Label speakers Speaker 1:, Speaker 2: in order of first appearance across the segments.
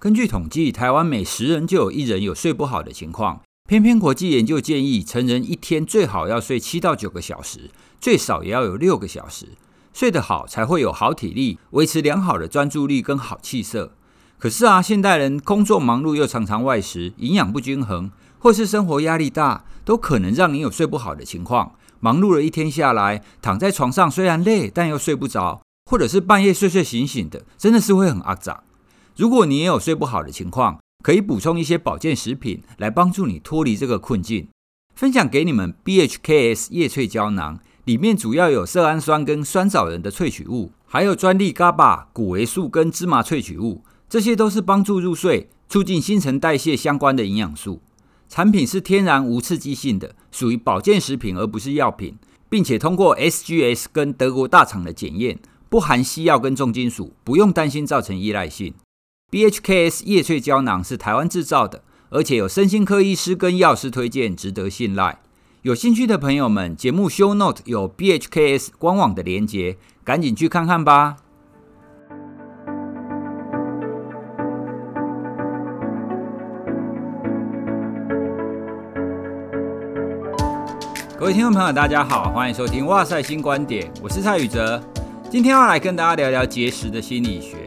Speaker 1: 根据统计，台湾每十人就有一人有睡不好的情况。偏偏国际研究建议，成人一天最好要睡七到九个小时，最少也要有六个小时。睡得好，才会有好体力，维持良好的专注力跟好气色。可是啊，现代人工作忙碌又常常外食，营养不均衡，或是生活压力大，都可能让你有睡不好的情况。忙碌了一天下来，躺在床上虽然累，但又睡不着，或者是半夜睡睡醒醒的，真的是会很阿杂。如果你也有睡不好的情况，可以补充一些保健食品来帮助你脱离这个困境。分享给你们 BHKS 叶萃胶囊，里面主要有色氨酸跟酸枣仁的萃取物，还有专利 GABA、谷维素跟芝麻萃取物。这些都是帮助入睡、促进新陈代谢相关的营养素。产品是天然无刺激性的，属于保健食品而不是药品，并且通过 SGS 跟德国大厂的检验，不含西药跟重金属，不用担心造成依赖性。BHKS 叶萃胶囊是台湾制造的，而且有身心科医师跟药师推荐，值得信赖。有兴趣的朋友们，节目 Show Note 有 BHKS 官网的连接，赶紧去看看吧。各位听众朋友，大家好，欢迎收听《哇塞新观点》，我是蔡宇哲。今天要来跟大家聊聊节食的心理学。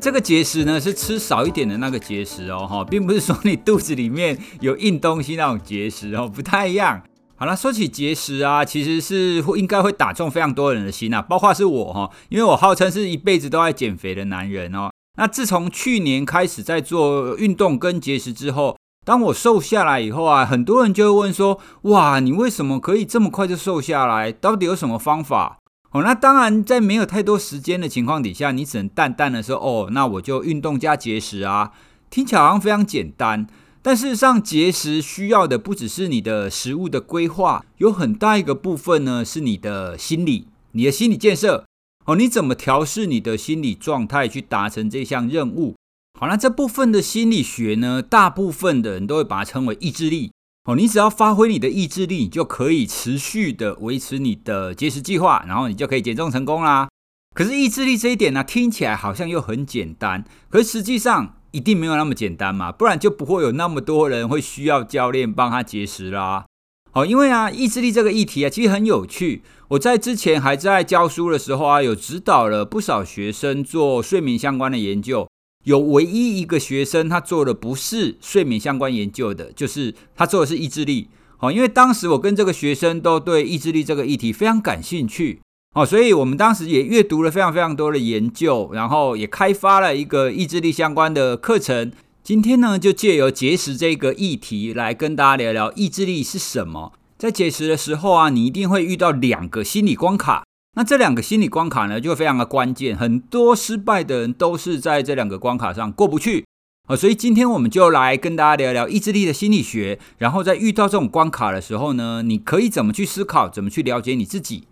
Speaker 1: 这个节食呢，是吃少一点的那个节食哦，哈，并不是说你肚子里面有硬东西那种节食哦，不太一样。好了，说起节食啊，其实是会应该会打中非常多人的心啊，包括是我哈，因为我号称是一辈子都在减肥的男人哦。那自从去年开始在做运动跟节食之后。当我瘦下来以后啊，很多人就会问说：“哇，你为什么可以这么快就瘦下来？到底有什么方法？”哦，那当然，在没有太多时间的情况底下，你只能淡淡的说：“哦，那我就运动加节食啊。”听起来好像非常简单，但事实上，节食需要的不只是你的食物的规划，有很大一个部分呢，是你的心理、你的心理建设。哦，你怎么调试你的心理状态去达成这项任务？好，那这部分的心理学呢，大部分的人都会把它称为意志力。哦，你只要发挥你的意志力，你就可以持续的维持你的节食计划，然后你就可以减重成功啦。可是意志力这一点呢，听起来好像又很简单，可是实际上一定没有那么简单嘛，不然就不会有那么多人会需要教练帮他节食啦。好，因为啊，意志力这个议题啊，其实很有趣。我在之前还在教书的时候啊，有指导了不少学生做睡眠相关的研究。有唯一一个学生，他做的不是睡眠相关研究的，就是他做的是意志力。哦，因为当时我跟这个学生都对意志力这个议题非常感兴趣，哦，所以我们当时也阅读了非常非常多的研究，然后也开发了一个意志力相关的课程。今天呢，就借由节食这个议题来跟大家聊聊意志力是什么。在节食的时候啊，你一定会遇到两个心理关卡。那这两个心理关卡呢，就非常的关键。很多失败的人都是在这两个关卡上过不去啊，所以今天我们就来跟大家聊聊意志力的心理学。然后在遇到这种关卡的时候呢，你可以怎么去思考，怎么去了解你自己。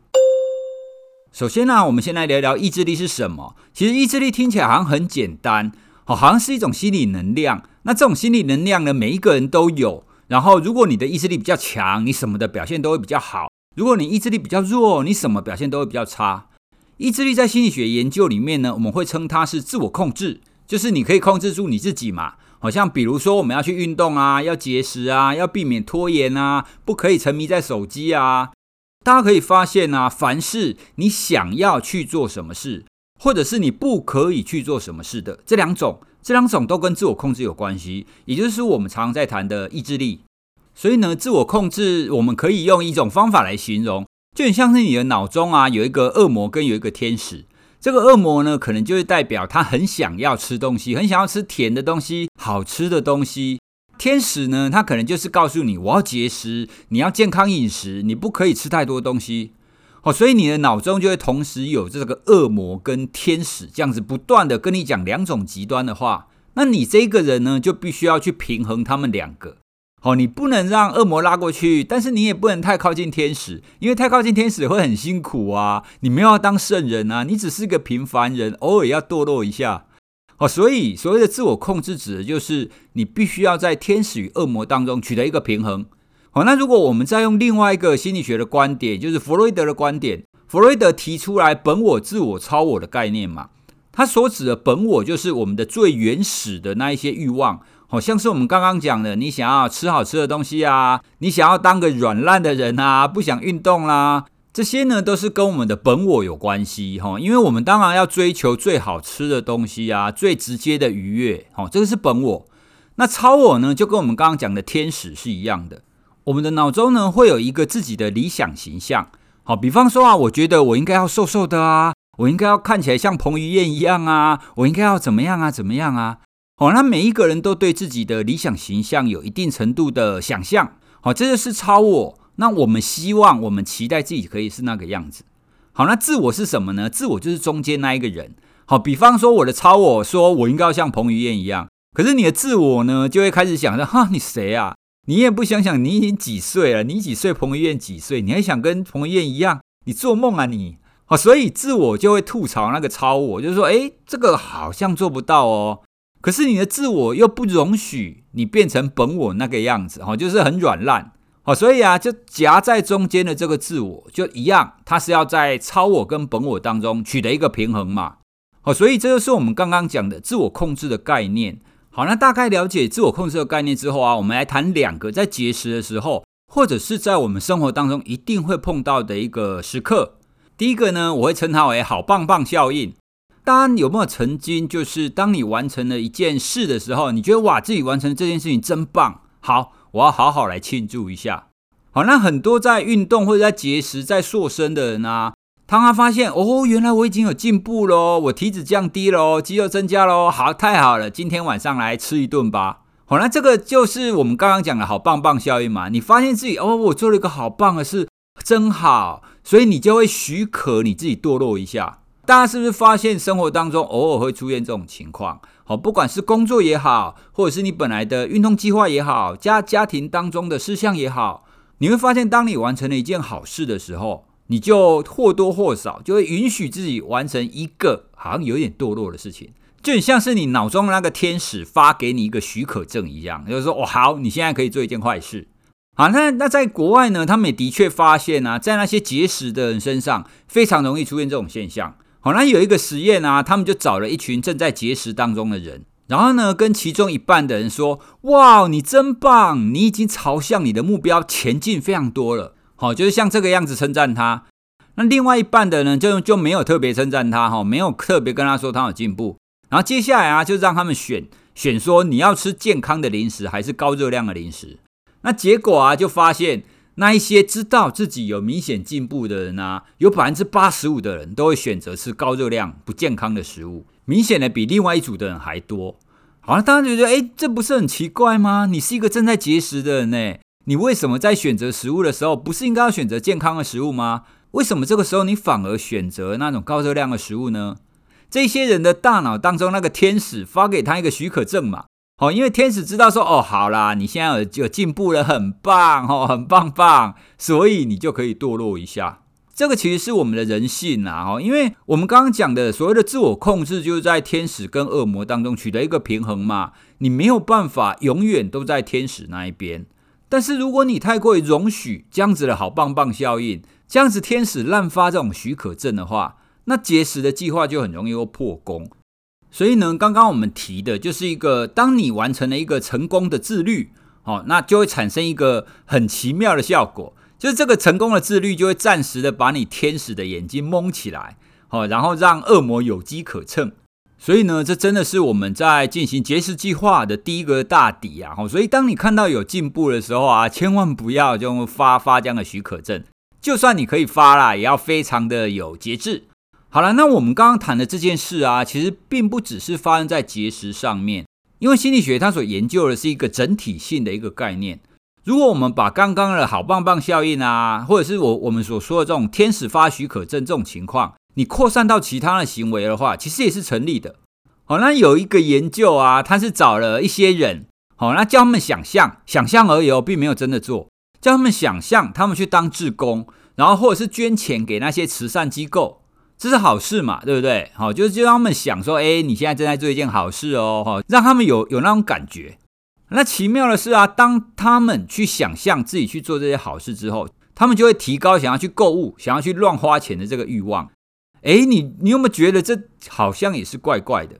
Speaker 1: 首先呢，我们先来聊聊意志力是什么。其实意志力听起来好像很简单，好像是一种心理能量。那这种心理能量呢，每一个人都有。然后如果你的意志力比较强，你什么的表现都会比较好。如果你意志力比较弱，你什么表现都会比较差。意志力在心理学研究里面呢，我们会称它是自我控制，就是你可以控制住你自己嘛。好像比如说我们要去运动啊，要节食啊，要避免拖延啊，不可以沉迷在手机啊。大家可以发现啊，凡是你想要去做什么事，或者是你不可以去做什么事的，这两种，这两种都跟自我控制有关系，也就是我们常常在谈的意志力。所以呢，自我控制我们可以用一种方法来形容，就很像是你的脑中啊有一个恶魔跟有一个天使。这个恶魔呢，可能就是代表他很想要吃东西，很想要吃甜的东西、好吃的东西。天使呢，他可能就是告诉你，我要节食，你要健康饮食，你不可以吃太多东西。哦，所以你的脑中就会同时有这个恶魔跟天使这样子不断的跟你讲两种极端的话。那你这个人呢，就必须要去平衡他们两个。好，你不能让恶魔拉过去，但是你也不能太靠近天使，因为太靠近天使会很辛苦啊。你没有要当圣人啊，你只是个平凡人，偶尔要堕落一下。哦，所以所谓的自我控制，指的就是你必须要在天使与恶魔当中取得一个平衡。好，那如果我们再用另外一个心理学的观点，就是弗洛伊德的观点，弗洛伊德提出来本我、自我、超我的概念嘛。他所指的本我就是我们的最原始的那一些欲望，好像是我们刚刚讲的，你想要吃好吃的东西啊，你想要当个软烂的人啊，不想运动啦，这些呢都是跟我们的本我有关系哈，因为我们当然要追求最好吃的东西啊，最直接的愉悦，好，这个是本我。那超我呢，就跟我们刚刚讲的天使是一样的，我们的脑中呢会有一个自己的理想形象，好，比方说啊，我觉得我应该要瘦瘦的啊。我应该要看起来像彭于晏一样啊！我应该要怎么样啊？怎么样啊？好，那每一个人都对自己的理想形象有一定程度的想象。好，这就是超我。那我们希望，我们期待自己可以是那个样子。好，那自我是什么呢？自我就是中间那一个人。好，比方说我的超我说我应该要像彭于晏一样，可是你的自我呢，就会开始想着哈，你谁啊？你也不想想，你已经几岁了？你几岁？彭于晏几岁？你还想跟彭于晏一样？你做梦啊你！好，所以自我就会吐槽那个超我，就是说，诶，这个好像做不到哦。可是你的自我又不容许你变成本我那个样子，哈，就是很软烂。好，所以啊，就夹在中间的这个自我就一样，它是要在超我跟本我当中取得一个平衡嘛。好，所以这就是我们刚刚讲的自我控制的概念。好，那大概了解自我控制的概念之后啊，我们来谈两个在节食的时候，或者是在我们生活当中一定会碰到的一个时刻。第一个呢，我会称它为“好棒棒效应”。当有没有曾经，就是当你完成了一件事的时候，你觉得哇，自己完成这件事情真棒，好，我要好好来庆祝一下。好，那很多在运动或者在节食、在塑身的人啊，当他发现哦，原来我已经有进步喽，我体脂降低喽，肌肉增加喽，好，太好了，今天晚上来吃一顿吧。好，那这个就是我们刚刚讲的好棒棒效应嘛。你发现自己哦，我做了一个好棒的事，真好。所以你就会许可你自己堕落一下。大家是不是发现生活当中偶尔会出现这种情况？好，不管是工作也好，或者是你本来的运动计划也好，家家庭当中的事项也好，你会发现，当你完成了一件好事的时候，你就或多或少就会允许自己完成一个好像有点堕落的事情，就很像是你脑中的那个天使发给你一个许可证一样，就是说，哦，好，你现在可以做一件坏事。好，那那在国外呢，他们也的确发现啊，在那些节食的人身上，非常容易出现这种现象。好，那有一个实验啊，他们就找了一群正在节食当中的人，然后呢，跟其中一半的人说：“哇，你真棒，你已经朝向你的目标前进非常多了。”好，就是像这个样子称赞他。那另外一半的人就就没有特别称赞他，哈，没有特别跟他说他有进步。然后接下来啊，就让他们选选说你要吃健康的零食还是高热量的零食。那结果啊，就发现那一些知道自己有明显进步的人啊，有百分之八十五的人都会选择吃高热量、不健康的食物，明显的比另外一组的人还多。好了，大家觉得，诶，这不是很奇怪吗？你是一个正在节食的人呢，你为什么在选择食物的时候，不是应该要选择健康的食物吗？为什么这个时候你反而选择那种高热量的食物呢？这些人的大脑当中那个天使发给他一个许可证嘛。哦，因为天使知道说，哦，好啦，你现在有有进步了，很棒，哦，很棒棒，所以你就可以堕落一下。这个其实是我们的人性呐，哦，因为我们刚刚讲的所谓的自我控制，就是在天使跟恶魔当中取得一个平衡嘛。你没有办法永远都在天使那一边，但是如果你太过于容许这样子的好棒棒效应，这样子天使滥发这种许可证的话，那节食的计划就很容易会破功。所以呢，刚刚我们提的就是一个，当你完成了一个成功的自律，哦，那就会产生一个很奇妙的效果，就是这个成功的自律就会暂时的把你天使的眼睛蒙起来，哦，然后让恶魔有机可乘。所以呢，这真的是我们在进行节食计划的第一个大底啊！所以当你看到有进步的时候啊，千万不要就发发这样的许可证，就算你可以发啦，也要非常的有节制。好了，那我们刚刚谈的这件事啊，其实并不只是发生在节食上面，因为心理学它所研究的是一个整体性的一个概念。如果我们把刚刚的好棒棒效应啊，或者是我我们所说的这种天使发许可证这种情况，你扩散到其他的行为的话，其实也是成立的。好，那有一个研究啊，他是找了一些人，好，那叫他们想象，想象而已哦，并没有真的做，叫他们想象他们去当志工，然后或者是捐钱给那些慈善机构。这是好事嘛，对不对？好，就是就让他们想说，哎，你现在正在做一件好事哦，哈，让他们有有那种感觉。那奇妙的是啊，当他们去想象自己去做这些好事之后，他们就会提高想要去购物、想要去乱花钱的这个欲望。诶，你你有没有觉得这好像也是怪怪的？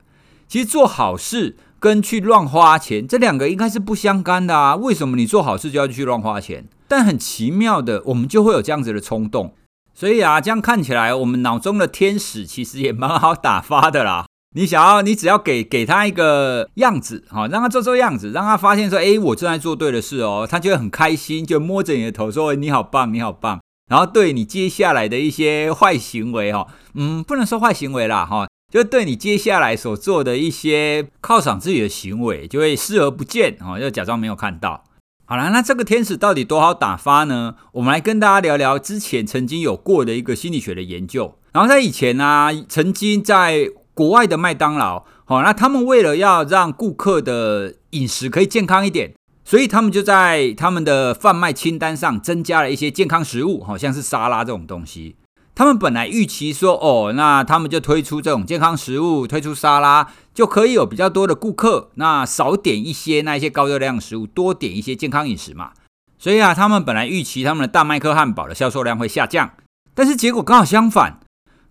Speaker 1: 其实做好事跟去乱花钱这两个应该是不相干的啊。为什么你做好事就要去乱花钱？但很奇妙的，我们就会有这样子的冲动。所以啊，这样看起来，我们脑中的天使其实也蛮好打发的啦。你想要，你只要给给他一个样子，好，让他做做样子，让他发现说，诶，我正在做对的事哦，他就会很开心，就摸着你的头说，你好棒，你好棒。然后对你接下来的一些坏行为，哈，嗯，不能说坏行为啦，哈，就对你接下来所做的一些犒赏自己的行为，就会视而不见，哈，就假装没有看到。好了，那这个天使到底多好打发呢？我们来跟大家聊聊之前曾经有过的一个心理学的研究。然后在以前呢、曾经在国外的麦当劳，好，那他们为了要让顾客的饮食可以健康一点，所以他们就在他们的贩卖清单上增加了一些健康食物，好像是沙拉这种东西。他们本来预期说，哦，那他们就推出这种健康食物，推出沙拉，就可以有比较多的顾客，那少点一些那一些高热量食物，多点一些健康饮食嘛。所以啊，他们本来预期他们的大麦克汉堡的销售量会下降，但是结果刚好相反，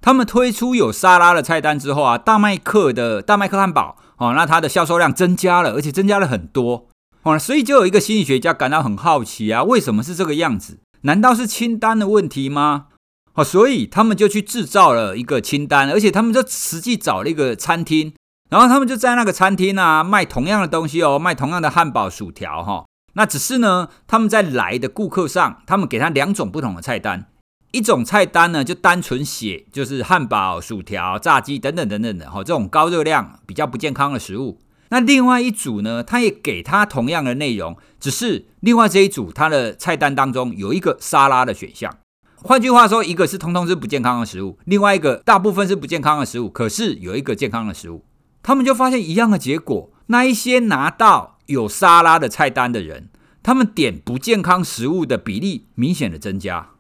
Speaker 1: 他们推出有沙拉的菜单之后啊，大麦克的大麦克汉堡，哦，那它的销售量增加了，而且增加了很多，哦，所以就有一个心理学家感到很好奇啊，为什么是这个样子？难道是清单的问题吗？哦，所以他们就去制造了一个清单，而且他们就实际找了一个餐厅，然后他们就在那个餐厅啊卖同样的东西哦，卖同样的汉堡、薯条哈。那只是呢，他们在来的顾客上，他们给他两种不同的菜单，一种菜单呢就单纯写就是汉堡、薯条、炸鸡等等等等的哈，这种高热量、比较不健康的食物。那另外一组呢，他也给他同样的内容，只是另外这一组他的菜单当中有一个沙拉的选项。换句话说，一个是通通是不健康的食物，另外一个大部分是不健康的食物，可是有一个健康的食物，他们就发现一样的结果。那一些拿到有沙拉的菜单的人，他们点不健康食物的比例明显的增加。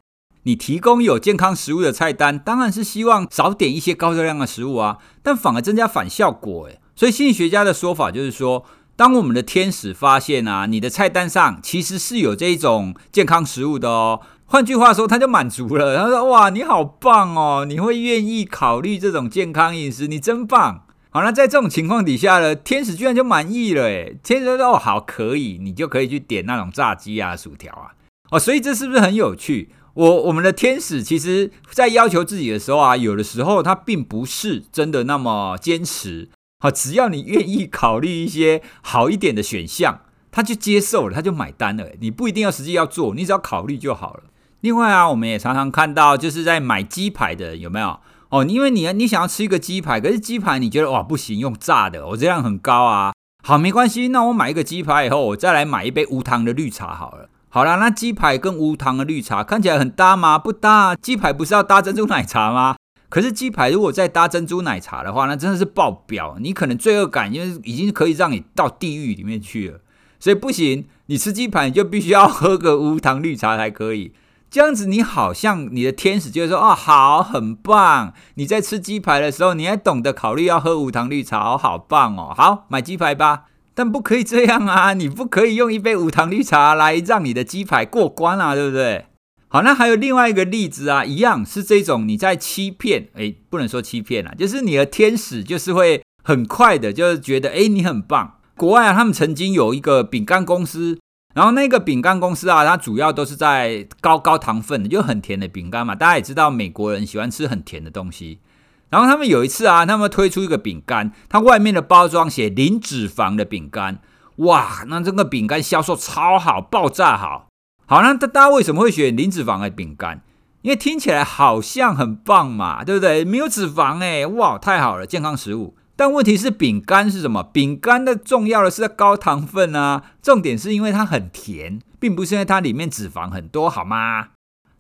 Speaker 1: 你提供有健康食物的菜单，当然是希望少点一些高热量的食物啊，但反而增加反效果。诶，所以心理学家的说法就是说，当我们的天使发现啊，你的菜单上其实是有这一种健康食物的哦。换句话说，他就满足了。他说：“哇，你好棒哦！你会愿意考虑这种健康饮食，你真棒。”好，那在这种情况底下呢，天使居然就满意了。诶，天使说：“哦，好，可以，你就可以去点那种炸鸡啊、薯条啊。”哦，所以这是不是很有趣？我我们的天使其实，在要求自己的时候啊，有的时候他并不是真的那么坚持。好，只要你愿意考虑一些好一点的选项，他就接受了，他就买单了。你不一定要实际要做，你只要考虑就好了。另外啊，我们也常常看到，就是在买鸡排的有没有哦？因为你你想要吃一个鸡排，可是鸡排你觉得哇不行，用炸的，我热量很高啊。好，没关系，那我买一个鸡排以后，我再来买一杯无糖的绿茶好了。好啦，那鸡排跟无糖的绿茶看起来很搭吗？不搭。鸡排不是要搭珍珠奶茶吗？可是鸡排如果再搭珍珠奶茶的话，那真的是爆表，你可能罪恶感因为已经可以让你到地狱里面去了。所以不行，你吃鸡排你就必须要喝个无糖绿茶才可以。这样子，你好像你的天使就会说：“哦，好，很棒！你在吃鸡排的时候，你还懂得考虑要喝无糖绿茶，哦，好棒哦！好，买鸡排吧。但不可以这样啊，你不可以用一杯无糖绿茶来让你的鸡排过关啊，对不对？好，那还有另外一个例子啊，一样是这种你在欺骗，诶，不能说欺骗啊，就是你的天使就是会很快的，就是觉得，诶，你很棒。国外啊，他们曾经有一个饼干公司。然后那个饼干公司啊，它主要都是在高高糖分的，就很甜的饼干嘛。大家也知道，美国人喜欢吃很甜的东西。然后他们有一次啊，他们推出一个饼干，它外面的包装写零脂肪的饼干。哇，那这个饼干销售超好，爆炸好。好，那大家为什么会选零脂肪的饼干？因为听起来好像很棒嘛，对不对？没有脂肪哎，哇，太好了，健康食物。但问题是饼干是什么？饼干的重要的是高糖分啊，重点是因为它很甜，并不是因为它里面脂肪很多，好吗？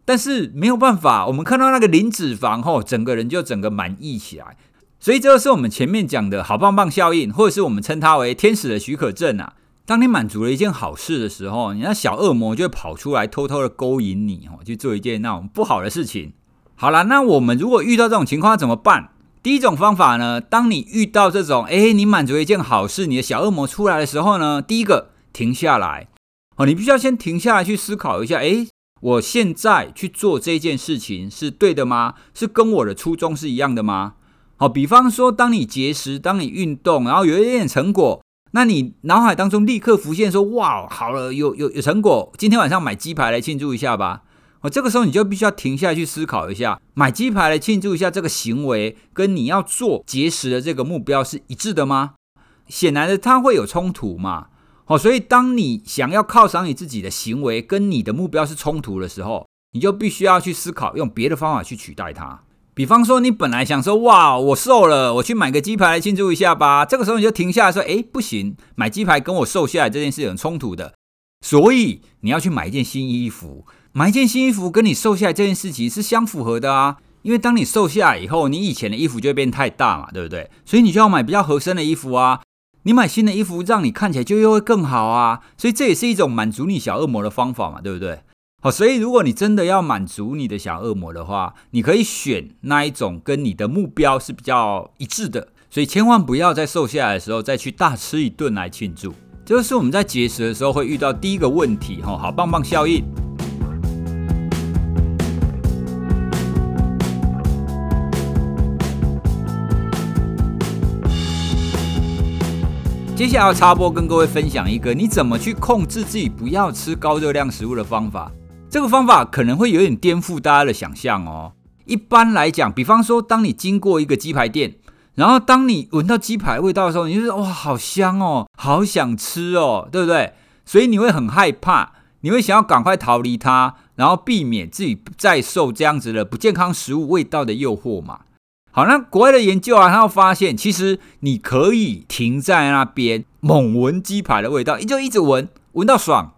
Speaker 1: 但是没有办法，我们看到那个零脂肪后，整个人就整个满意起来。所以这就是我们前面讲的好棒棒效应，或者是我们称它为天使的许可证啊。当你满足了一件好事的时候，你那小恶魔就会跑出来偷偷的勾引你哦，去做一件那种不好的事情。好了，那我们如果遇到这种情况怎么办？第一种方法呢，当你遇到这种，诶，你满足一件好事，你的小恶魔出来的时候呢，第一个停下来，哦，你必须要先停下来去思考一下，诶，我现在去做这件事情是对的吗？是跟我的初衷是一样的吗？好，比方说，当你节食，当你运动，然后有一点点成果，那你脑海当中立刻浮现说：“哇，好了，有有有成果，今天晚上买鸡排来庆祝一下吧。”哦，这个时候你就必须要停下来去思考一下，买鸡排来庆祝一下这个行为，跟你要做节食的这个目标是一致的吗？显然的，它会有冲突嘛。哦，所以当你想要犒赏你自己的行为跟你的目标是冲突的时候，你就必须要去思考用别的方法去取代它。比方说，你本来想说，哇，我瘦了，我去买个鸡排来庆祝一下吧。这个时候你就停下来说，诶，不行，买鸡排跟我瘦下来这件事有冲突的，所以你要去买一件新衣服。买一件新衣服跟你瘦下来这件事情是相符合的啊。因为当你瘦下来以后，你以前的衣服就会变太大嘛，对不对？所以你就要买比较合身的衣服啊。你买新的衣服，让你看起来就又会更好啊，所以这也是一种满足你小恶魔的方法嘛，对不对？好，所以如果你真的要满足你的小恶魔的话，你可以选那一种跟你的目标是比较一致的，所以千万不要在瘦下来的时候再去大吃一顿来庆祝，这就是我们在节食的时候会遇到第一个问题，哈，好棒棒效应。接下来要插播跟各位分享一个你怎么去控制自己不要吃高热量食物的方法。这个方法可能会有点颠覆大家的想象哦。一般来讲，比方说，当你经过一个鸡排店，然后当你闻到鸡排味道的时候，你就说哇，好香哦，好想吃哦，对不对？所以你会很害怕，你会想要赶快逃离它，然后避免自己再受这样子的不健康食物味道的诱惑嘛。好，那国外的研究啊，他会发现，其实你可以停在那边猛闻鸡排的味道，就一直闻，闻到爽。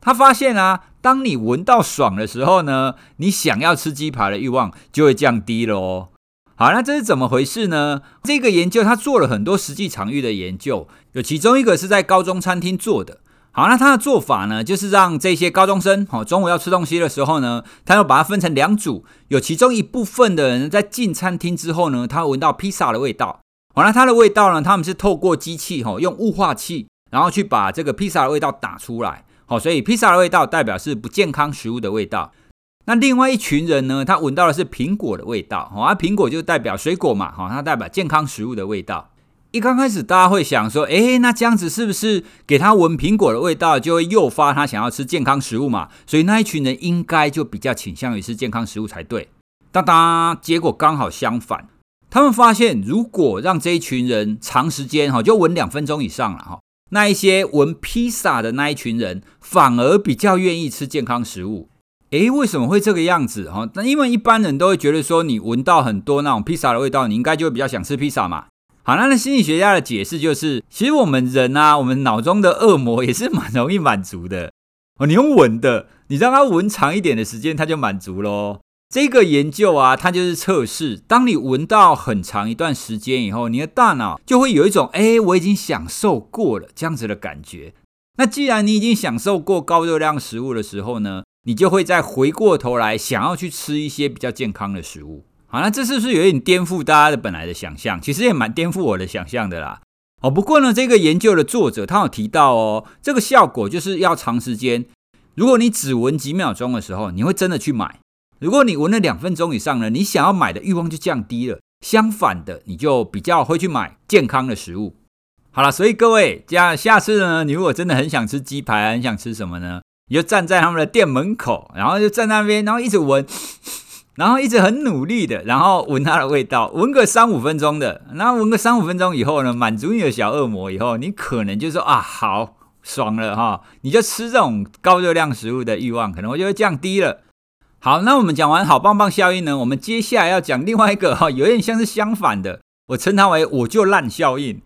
Speaker 1: 他发现啊，当你闻到爽的时候呢，你想要吃鸡排的欲望就会降低了哦。好，那这是怎么回事呢？这个研究他做了很多实际场域的研究，有其中一个是在高中餐厅做的。好，那他的做法呢，就是让这些高中生，好，中午要吃东西的时候呢，他要把它分成两组，有其中一部分的人在进餐厅之后呢，他闻到披萨的味道。好，那它的味道呢，他们是透过机器，哈，用雾化器，然后去把这个披萨的味道打出来。好，所以披萨的味道代表是不健康食物的味道。那另外一群人呢，他闻到的是苹果的味道，好，啊，苹果就代表水果嘛，好，它代表健康食物的味道。一刚开始，大家会想说，诶，那这样子是不是给他闻苹果的味道，就会诱发他想要吃健康食物嘛？所以那一群人应该就比较倾向于吃健康食物才对。当当，结果刚好相反，他们发现，如果让这一群人长时间哈，就闻两分钟以上了哈，那一些闻披萨的那一群人，反而比较愿意吃健康食物。诶，为什么会这个样子哈？那因为一般人都会觉得说，你闻到很多那种披萨的味道，你应该就会比较想吃披萨嘛。好，那那心理学家的解释就是，其实我们人啊，我们脑中的恶魔也是蛮容易满足的哦。你用闻的，你让它闻长一点的时间，它就满足喽。这个研究啊，它就是测试，当你闻到很长一段时间以后，你的大脑就会有一种，哎，我已经享受过了这样子的感觉。那既然你已经享受过高热量食物的时候呢，你就会再回过头来想要去吃一些比较健康的食物。好，那这是不是有点颠覆大家的本来的想象？其实也蛮颠覆我的想象的啦。哦，不过呢，这个研究的作者他有提到哦，这个效果就是要长时间。如果你只闻几秒钟的时候，你会真的去买；如果你闻了两分钟以上呢，你想要买的欲望就降低了。相反的，你就比较会去买健康的食物。好了，所以各位，这样下次呢，你如果真的很想吃鸡排，很想吃什么呢？你就站在他们的店门口，然后就站那边，然后一直闻。然后一直很努力的，然后闻它的味道，闻个三五分钟的，然后闻个三五分钟以后呢，满足你的小恶魔以后，你可能就说啊，好爽了哈，你就吃这种高热量食物的欲望可能就会降低了。好，那我们讲完好棒棒效应呢，我们接下来要讲另外一个哈，有点像是相反的，我称它为我就烂效应。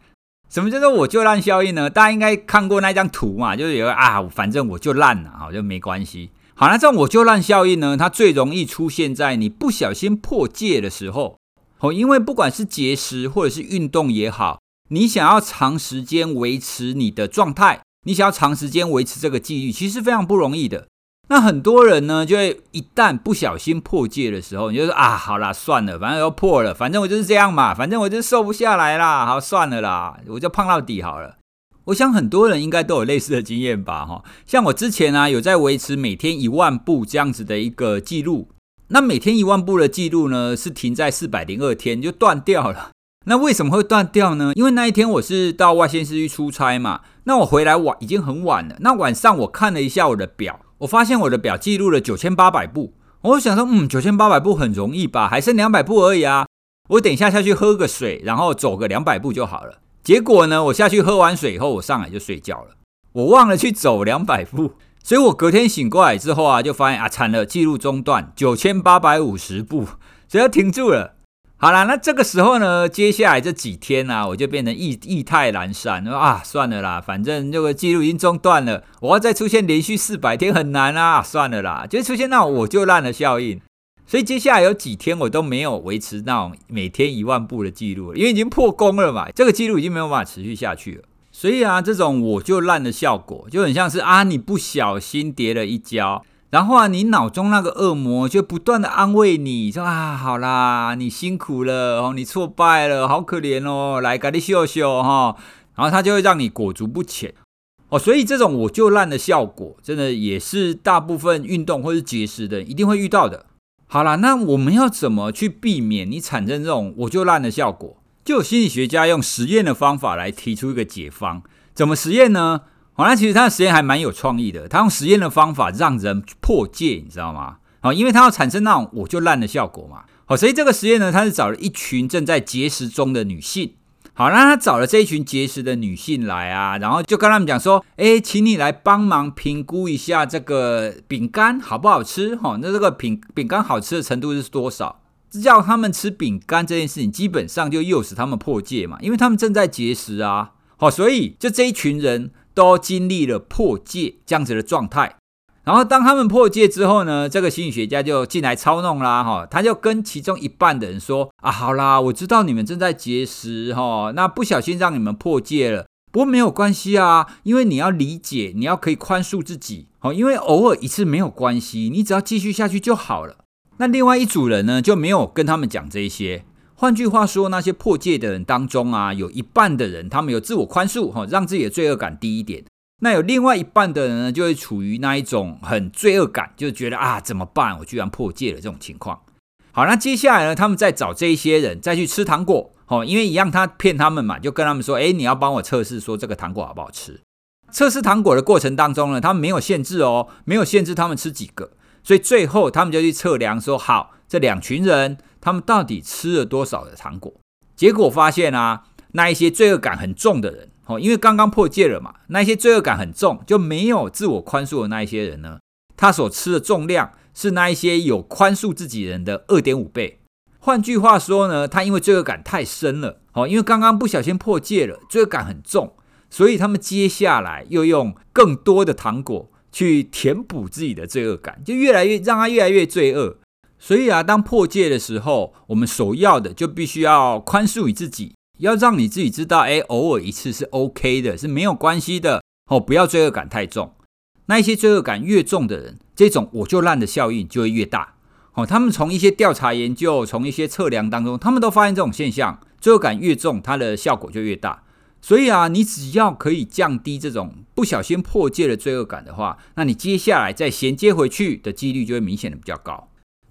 Speaker 1: 什么叫做我就烂效应呢？大家应该看过那张图嘛，就是有啊，反正我就烂了，好就没关系。好，那这种我就烂效应呢，它最容易出现在你不小心破戒的时候。哦，因为不管是节食或者是运动也好，你想要长时间维持你的状态，你想要长时间维持这个纪律，其实非常不容易的。那很多人呢，就会一旦不小心破戒的时候，你就说啊，好啦，算了，反正要破了，反正我就是这样嘛，反正我就瘦不下来啦，好，算了啦，我就胖到底好了。我想很多人应该都有类似的经验吧，哈，像我之前啊，有在维持每天一万步这样子的一个记录，那每天一万步的记录呢，是停在四百零二天就断掉了。那为什么会断掉呢？因为那一天我是到外县市去出差嘛，那我回来晚已经很晚了。那晚上我看了一下我的表，我发现我的表记录了九千八百步。我想说，嗯，九千八百步很容易吧，还剩两百步而已啊。我等一下下去喝个水，然后走个两百步就好了。结果呢，我下去喝完水以后，我上来就睡觉了。我忘了去走两百步，所以我隔天醒过来之后啊，就发现啊，惨了，记录中断，九千八百五十步，所以要停住了。好啦，那这个时候呢，接下来这几天啊，我就变成意意态阑珊，啊，算了啦，反正这个记录已经中断了，我要再出现连续四百天很难啊，算了啦，就出现那我就烂的效应。所以接下来有几天我都没有维持那种每天一万步的记录，因为已经破功了嘛，这个记录已经没有办法持续下去了。所以啊，这种我就烂的效果就很像是啊，你不小心跌了一跤，然后啊，你脑中那个恶魔就不断的安慰你说啊，好啦，你辛苦了哦，你挫败了，好可怜哦，来给你秀秀哈，然后他就会让你裹足不前哦。所以这种我就烂的效果，真的也是大部分运动或是节食的一定会遇到的。好啦，那我们要怎么去避免你产生这种我就烂的效果？就有心理学家用实验的方法来提出一个解方。怎么实验呢？好，那其实他的实验还蛮有创意的。他用实验的方法让人破戒，你知道吗？好，因为他要产生那种我就烂的效果嘛。好，所以这个实验呢，他是找了一群正在节食中的女性。好，那他找了这一群节食的女性来啊，然后就跟他们讲说，诶，请你来帮忙评估一下这个饼干好不好吃？哈，那这个饼饼干好吃的程度是多少？叫他们吃饼干这件事情，基本上就诱使他们破戒嘛，因为他们正在节食啊。好，所以就这一群人都经历了破戒这样子的状态。然后当他们破戒之后呢，这个心理学家就进来操弄啦，哈，他就跟其中一半的人说啊，好啦，我知道你们正在节食，哈，那不小心让你们破戒了，不过没有关系啊，因为你要理解，你要可以宽恕自己，好，因为偶尔一次没有关系，你只要继续下去就好了。那另外一组人呢，就没有跟他们讲这些，换句话说，那些破戒的人当中啊，有一半的人他们有自我宽恕，哈，让自己的罪恶感低一点。那有另外一半的人呢，就会处于那一种很罪恶感，就觉得啊，怎么办？我居然破戒了这种情况。好，那接下来呢，他们再找这一些人再去吃糖果，哦，因为一样他骗他们嘛，就跟他们说，哎，你要帮我测试说这个糖果好不好吃。测试糖果的过程当中呢，他们没有限制哦，没有限制他们吃几个，所以最后他们就去测量说，好，这两群人他们到底吃了多少的糖果？结果发现啊，那一些罪恶感很重的人。哦，因为刚刚破戒了嘛，那些罪恶感很重，就没有自我宽恕的那一些人呢，他所吃的重量是那一些有宽恕自己人的二点五倍。换句话说呢，他因为罪恶感太深了，哦，因为刚刚不小心破戒了，罪恶感很重，所以他们接下来又用更多的糖果去填补自己的罪恶感，就越来越让他越来越罪恶。所以啊，当破戒的时候，我们首要的就必须要宽恕你自己。要让你自己知道，哎，偶尔一次是 OK 的，是没有关系的哦。不要罪恶感太重，那一些罪恶感越重的人，这种我就烂的效应就会越大。哦，他们从一些调查研究，从一些测量当中，他们都发现这种现象：罪恶感越重，它的效果就越大。所以啊，你只要可以降低这种不小心破戒的罪恶感的话，那你接下来再衔接回去的几率就会明显的比较高。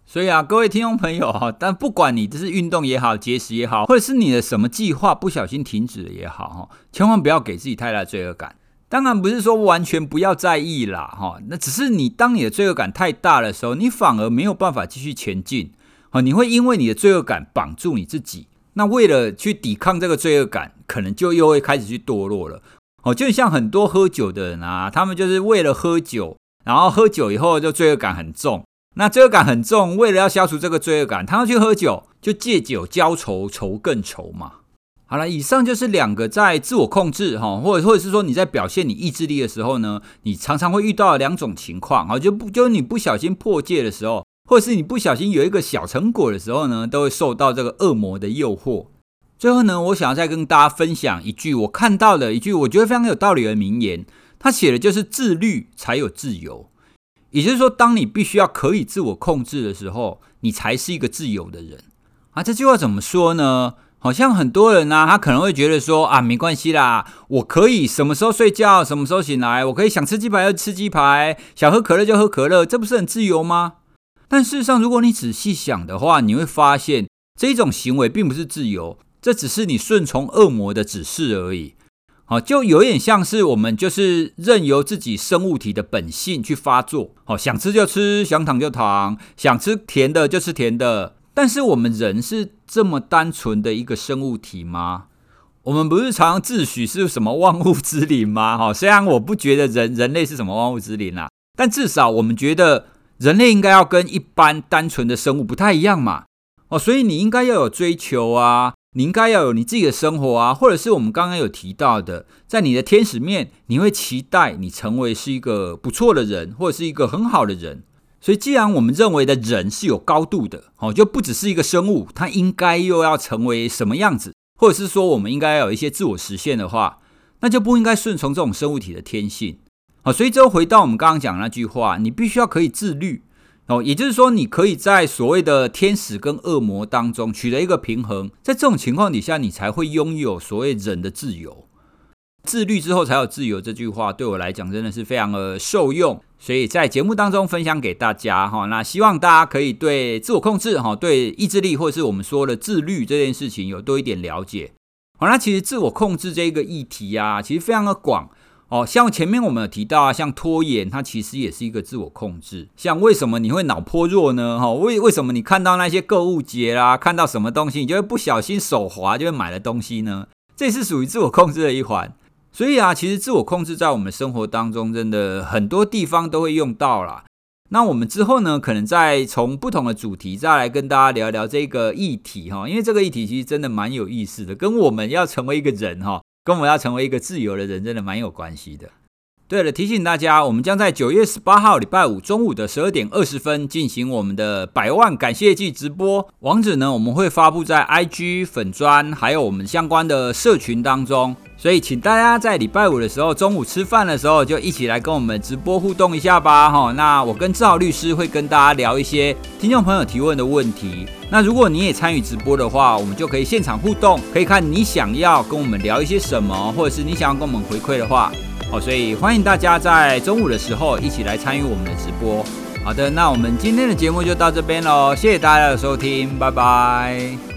Speaker 1: 所以啊，各位听众朋友哈，但不管你这是运动也好，节食也好，或者是你的什么计划不小心停止了也好哈，千万不要给自己太大的罪恶感。当然不是说完全不要在意啦哈，那只是你当你的罪恶感太大的时候，你反而没有办法继续前进。哦，你会因为你的罪恶感绑住你自己，那为了去抵抗这个罪恶感，可能就又会开始去堕落了。哦，就像很多喝酒的人啊，他们就是为了喝酒，然后喝酒以后就罪恶感很重。那罪恶感很重，为了要消除这个罪恶感，他要去喝酒，就借酒浇愁，愁更愁嘛。好了，以上就是两个在自我控制哈，或者或者是说你在表现你意志力的时候呢，你常常会遇到的两种情况哈，就不就是你不小心破戒的时候，或者是你不小心有一个小成果的时候呢，都会受到这个恶魔的诱惑。最后呢，我想要再跟大家分享一句我看到的一句我觉得非常有道理的名言，他写的就是自律才有自由。也就是说，当你必须要可以自我控制的时候，你才是一个自由的人啊。这句话怎么说呢？好像很多人呢、啊，他可能会觉得说啊，没关系啦，我可以什么时候睡觉，什么时候醒来，我可以想吃鸡排就吃鸡排，想喝可乐就喝可乐，这不是很自由吗？但事实上，如果你仔细想的话，你会发现这种行为并不是自由，这只是你顺从恶魔的指示而已。好，就有点像是我们就是任由自己生物体的本性去发作。好，想吃就吃，想躺就躺，想吃甜的就吃甜的。但是我们人是这么单纯的一个生物体吗？我们不是常常自诩是什么万物之灵吗？哈，虽然我不觉得人人类是什么万物之灵啦，但至少我们觉得人类应该要跟一般单纯的生物不太一样嘛。哦，所以你应该要有追求啊。你应该要有你自己的生活啊，或者是我们刚刚有提到的，在你的天使面，你会期待你成为是一个不错的人，或者是一个很好的人。所以，既然我们认为的人是有高度的，哦，就不只是一个生物，它应该又要成为什么样子，或者是说我们应该要有一些自我实现的话，那就不应该顺从这种生物体的天性。好，所以就回到我们刚刚讲的那句话，你必须要可以自律。哦，也就是说，你可以在所谓的天使跟恶魔当中取得一个平衡，在这种情况底下，你才会拥有所谓人的自由。自律之后才有自由，这句话对我来讲真的是非常的受用，所以在节目当中分享给大家哈。那希望大家可以对自我控制哈，对意志力或是我们说的自律这件事情有多一点了解。好，那其实自我控制这个议题呀，其实非常的广。哦，像前面我们有提到啊，像拖延，它其实也是一个自我控制。像为什么你会脑波弱呢？哈，为为什么你看到那些购物节啦，看到什么东西，你就会不小心手滑就会买了东西呢？这是属于自我控制的一环。所以啊，其实自我控制在我们生活当中，真的很多地方都会用到啦。那我们之后呢，可能再从不同的主题再来跟大家聊聊这个议题哈，因为这个议题其实真的蛮有意思的，跟我们要成为一个人哈。跟我们要成为一个自由的人，真的蛮有关系的。对了，提醒大家，我们将在九月十八号礼拜五中午的十二点二十分进行我们的百万感谢祭直播。网址呢，我们会发布在 IG 粉专，还有我们相关的社群当中。所以，请大家在礼拜五的时候，中午吃饭的时候，就一起来跟我们直播互动一下吧。哈，那我跟志豪律师会跟大家聊一些听众朋友提问的问题。那如果你也参与直播的话，我们就可以现场互动，可以看你想要跟我们聊一些什么，或者是你想要跟我们回馈的话。好，所以欢迎大家在中午的时候一起来参与我们的直播。好的，那我们今天的节目就到这边喽，谢谢大家的收听，拜拜。